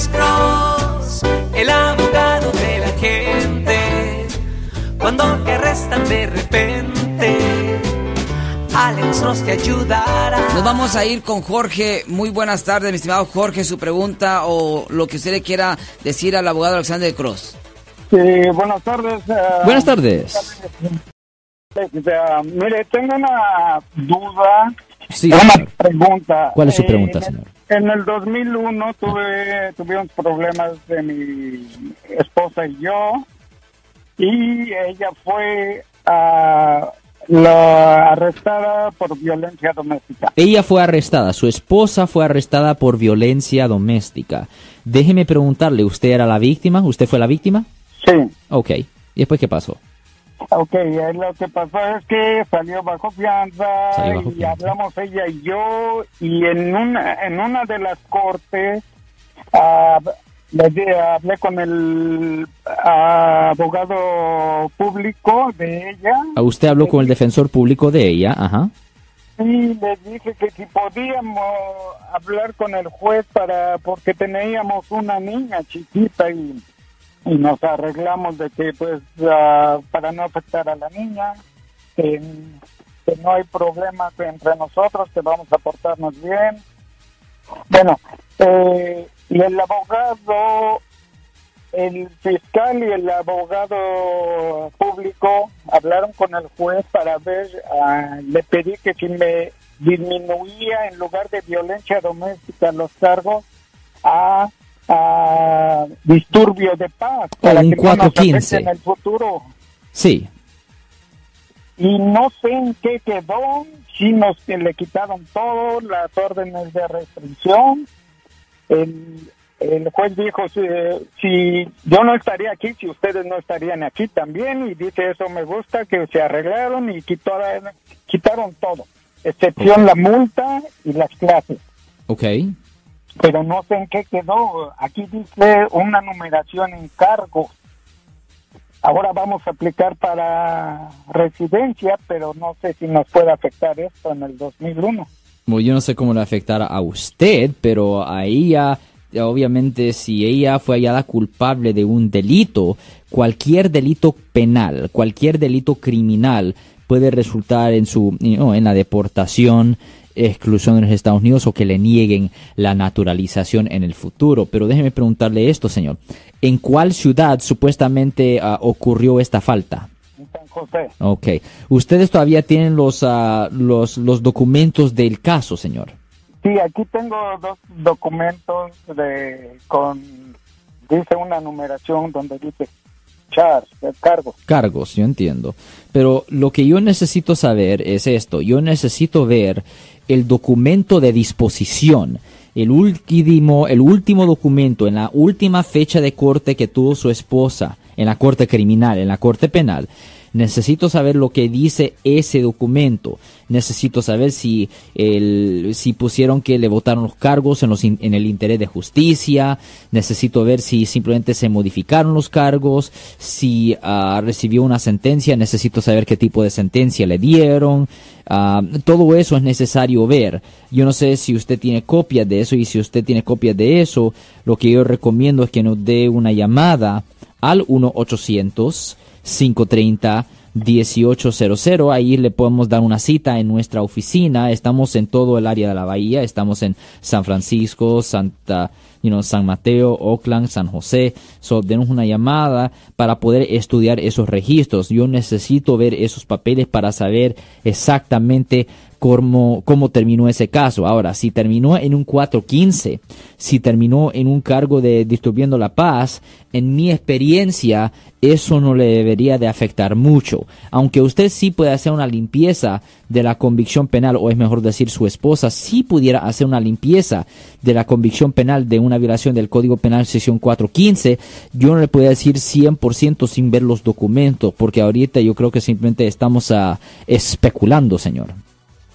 Alex Cross, el abogado de la gente. Cuando te arrestan de repente, Alex Cross te ayudará. Nos vamos a ir con Jorge. Muy buenas tardes, mi estimado Jorge. Su pregunta o lo que usted le quiera decir al abogado Alexander Cross. Sí, buenas tardes. eh, Buenas tardes. eh, mire, tengo una duda, Sí, una señor. pregunta. ¿Cuál es su Eh, pregunta, señor? En el 2001 tuve, tuvimos problemas de mi esposa y yo, y ella fue ah, la arrestada por violencia doméstica. Ella fue arrestada, su esposa fue arrestada por violencia doméstica. Déjeme preguntarle, ¿usted era la víctima? ¿Usted fue la víctima? Sí. Ok. ¿Y después qué pasó? Ok, lo que pasó es que salió bajo fianza Salió bajo y fianza. hablamos ella y yo y en una en una de las cortes di- hablé con el abogado público de ella Ah, Usted habló con el defensor público de ella, ajá. y le dije que si podíamos hablar con el juez para porque teníamos una niña chiquita y, y nos arreglamos de que pues ah, para no afectar a la niña que, no hay problemas entre nosotros que vamos a portarnos bien. Bueno eh, y el abogado el fiscal y el abogado público hablaron con el juez para ver, ah, le pedí que si me disminuía en lugar de violencia doméstica los cargos a, a disturbio de paz para un que no nos 415. afecte en el futuro. Sí. Y no sé en qué quedó, si nos que le quitaron todo, las órdenes de restricción. El, el juez dijo, si, si yo no estaría aquí, si ustedes no estarían aquí también, y dice, eso me gusta, que se arreglaron y quitaron, quitaron todo, excepción la multa y las clases. Ok. Pero no sé en qué quedó. Aquí dice una numeración en cargos. Ahora vamos a aplicar para residencia, pero no sé si nos puede afectar esto en el 2001. Bueno, yo no sé cómo le afectará a usted, pero a ella, obviamente, si ella fue hallada culpable de un delito, cualquier delito penal, cualquier delito criminal puede resultar en su, no, en la deportación, exclusión de los Estados Unidos o que le nieguen la naturalización en el futuro. Pero déjeme preguntarle esto, señor. ¿En cuál ciudad supuestamente ah, ocurrió esta falta? En San José. Ok. ¿Ustedes todavía tienen los, ah, los, los documentos del caso, señor? Sí, aquí tengo dos documentos de con dice una numeración donde dice charge, de cargo. Cargos, yo entiendo. Pero lo que yo necesito saber es esto. Yo necesito ver el documento de disposición. El último, el último documento en la última fecha de corte que tuvo su esposa en la corte criminal, en la corte penal. Necesito saber lo que dice ese documento. Necesito saber si, el, si pusieron que le votaron los cargos en, los in- en el interés de justicia. Necesito ver si simplemente se modificaron los cargos. Si ah, recibió una sentencia, necesito saber qué tipo de sentencia le dieron. Ah, todo eso es necesario ver. Yo no sé si usted tiene copias de eso y si usted tiene copias de eso, lo que yo recomiendo es que nos dé una llamada al 1-800-530-1800. Ahí le podemos dar una cita en nuestra oficina. Estamos en todo el área de la bahía. Estamos en San Francisco, Santa, you know, San Mateo, Oakland, San José. So, denos una llamada para poder estudiar esos registros. Yo necesito ver esos papeles para saber exactamente cómo, cómo terminó ese caso. Ahora, si terminó en un 415, si terminó en un cargo de distribuyendo la paz, en mi experiencia, eso no le debería de afectar mucho. Aunque usted sí puede hacer una limpieza de la convicción penal, o es mejor decir su esposa, sí pudiera hacer una limpieza de la convicción penal de una violación del Código Penal sección 415, yo no le puedo decir 100% sin ver los documentos, porque ahorita yo creo que simplemente estamos ah, especulando, señor.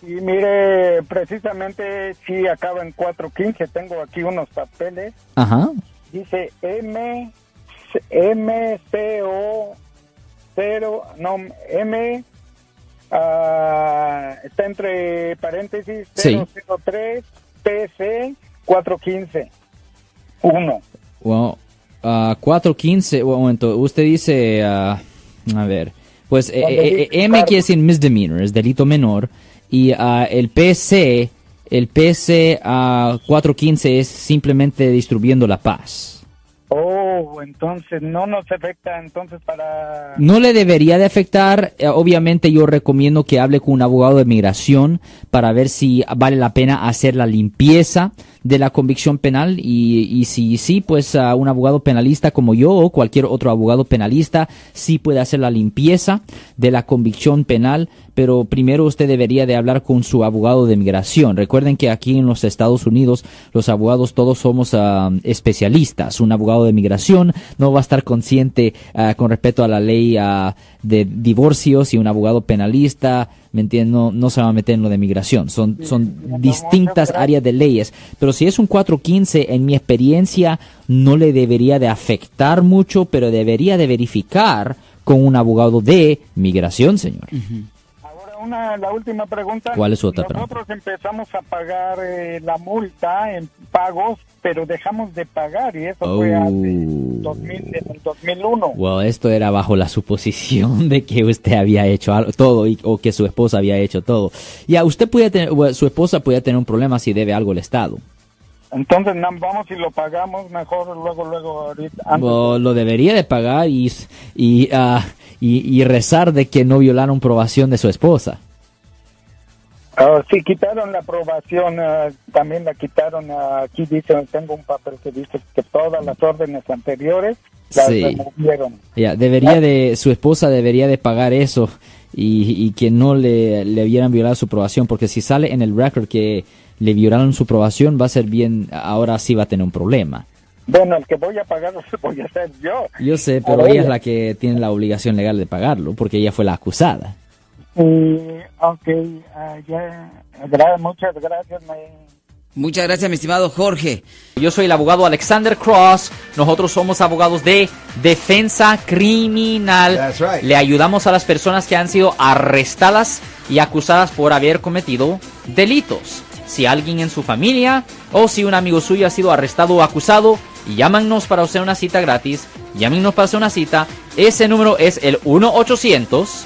Y mire, precisamente sí acaba en 415, tengo aquí unos papeles. Ajá. Dice M MCO 0 no M ah, está entre paréntesis Sí. 003 PC 415 1 Well, ah, 415, un momento, usted dice, ah, a ver, pues eh, eh, eh, M quiere decir misdemeanor, es delito menor, y ah, el PC, el PC ah, 415 es simplemente distribuyendo la paz. Oh, entonces no nos afecta entonces para... No le debería de afectar. eh, obviamente yo recomiendo que hable con un abogado de migración para ver si vale la pena hacer la limpieza de la convicción penal y, si sí, pues a un abogado penalista como yo o cualquier otro abogado penalista sí puede hacer la limpieza de la convicción penal, pero primero usted debería de hablar con su abogado de migración. Recuerden que aquí en los Estados Unidos los abogados todos somos ah, especialistas. Un abogado de migración no va a estar consciente ah, con respecto a la ley ah, de divorcios y un abogado penalista, ¿me entiendes? No, no se va a meter en lo de migración. Son, son distintas áreas de leyes. Pero si es un 415, en mi experiencia, no le debería de afectar mucho, pero debería de verificar con un abogado de migración, señor. Una, la última pregunta. ¿Cuál es su otra Nosotros empezamos a pagar eh, la multa en pagos, pero dejamos de pagar y eso fue hace Oh. 2000, en el 2001. Well, esto era bajo la suposición de que usted había hecho algo, todo y- o que su esposa había hecho todo. Ya, usted puede tener, su esposa puede tener un problema si debe algo al Estado. Entonces na- vamos y lo pagamos mejor luego, luego ahorita. antes Well, lo debería de pagar y, y, ah, y, y rezar de que no violaron probación de su esposa. Ah, sí, quitaron la aprobación, ah, también la quitaron. ah, aquí dice, tengo un papel que dice que todas las órdenes anteriores las Sí. removieron. Ya, debería de, su esposa debería de pagar eso y, y que no le, le hubieran violado su probación, porque si sale en el record que le violaron su probación, va a ser bien, ahora sí va a tener un problema. Bueno, el que voy a pagar voy a ser yo. Yo sé, pero ella es la que tiene la obligación legal de pagarlo, porque ella fue la acusada. Y, ok, ah, ya, gra- muchas gracias. me- Muchas gracias, mi estimado Jorge. Yo soy el abogado Alexander Cross. Nosotros somos abogados de defensa criminal. That's right. Le ayudamos a las personas que han sido arrestadas y acusadas por haber cometido delitos. Si alguien en su familia o si un amigo suyo ha sido arrestado o acusado, llámanos para hacer una cita gratis. Llámenos para hacer una cita. Ese número es el 1 800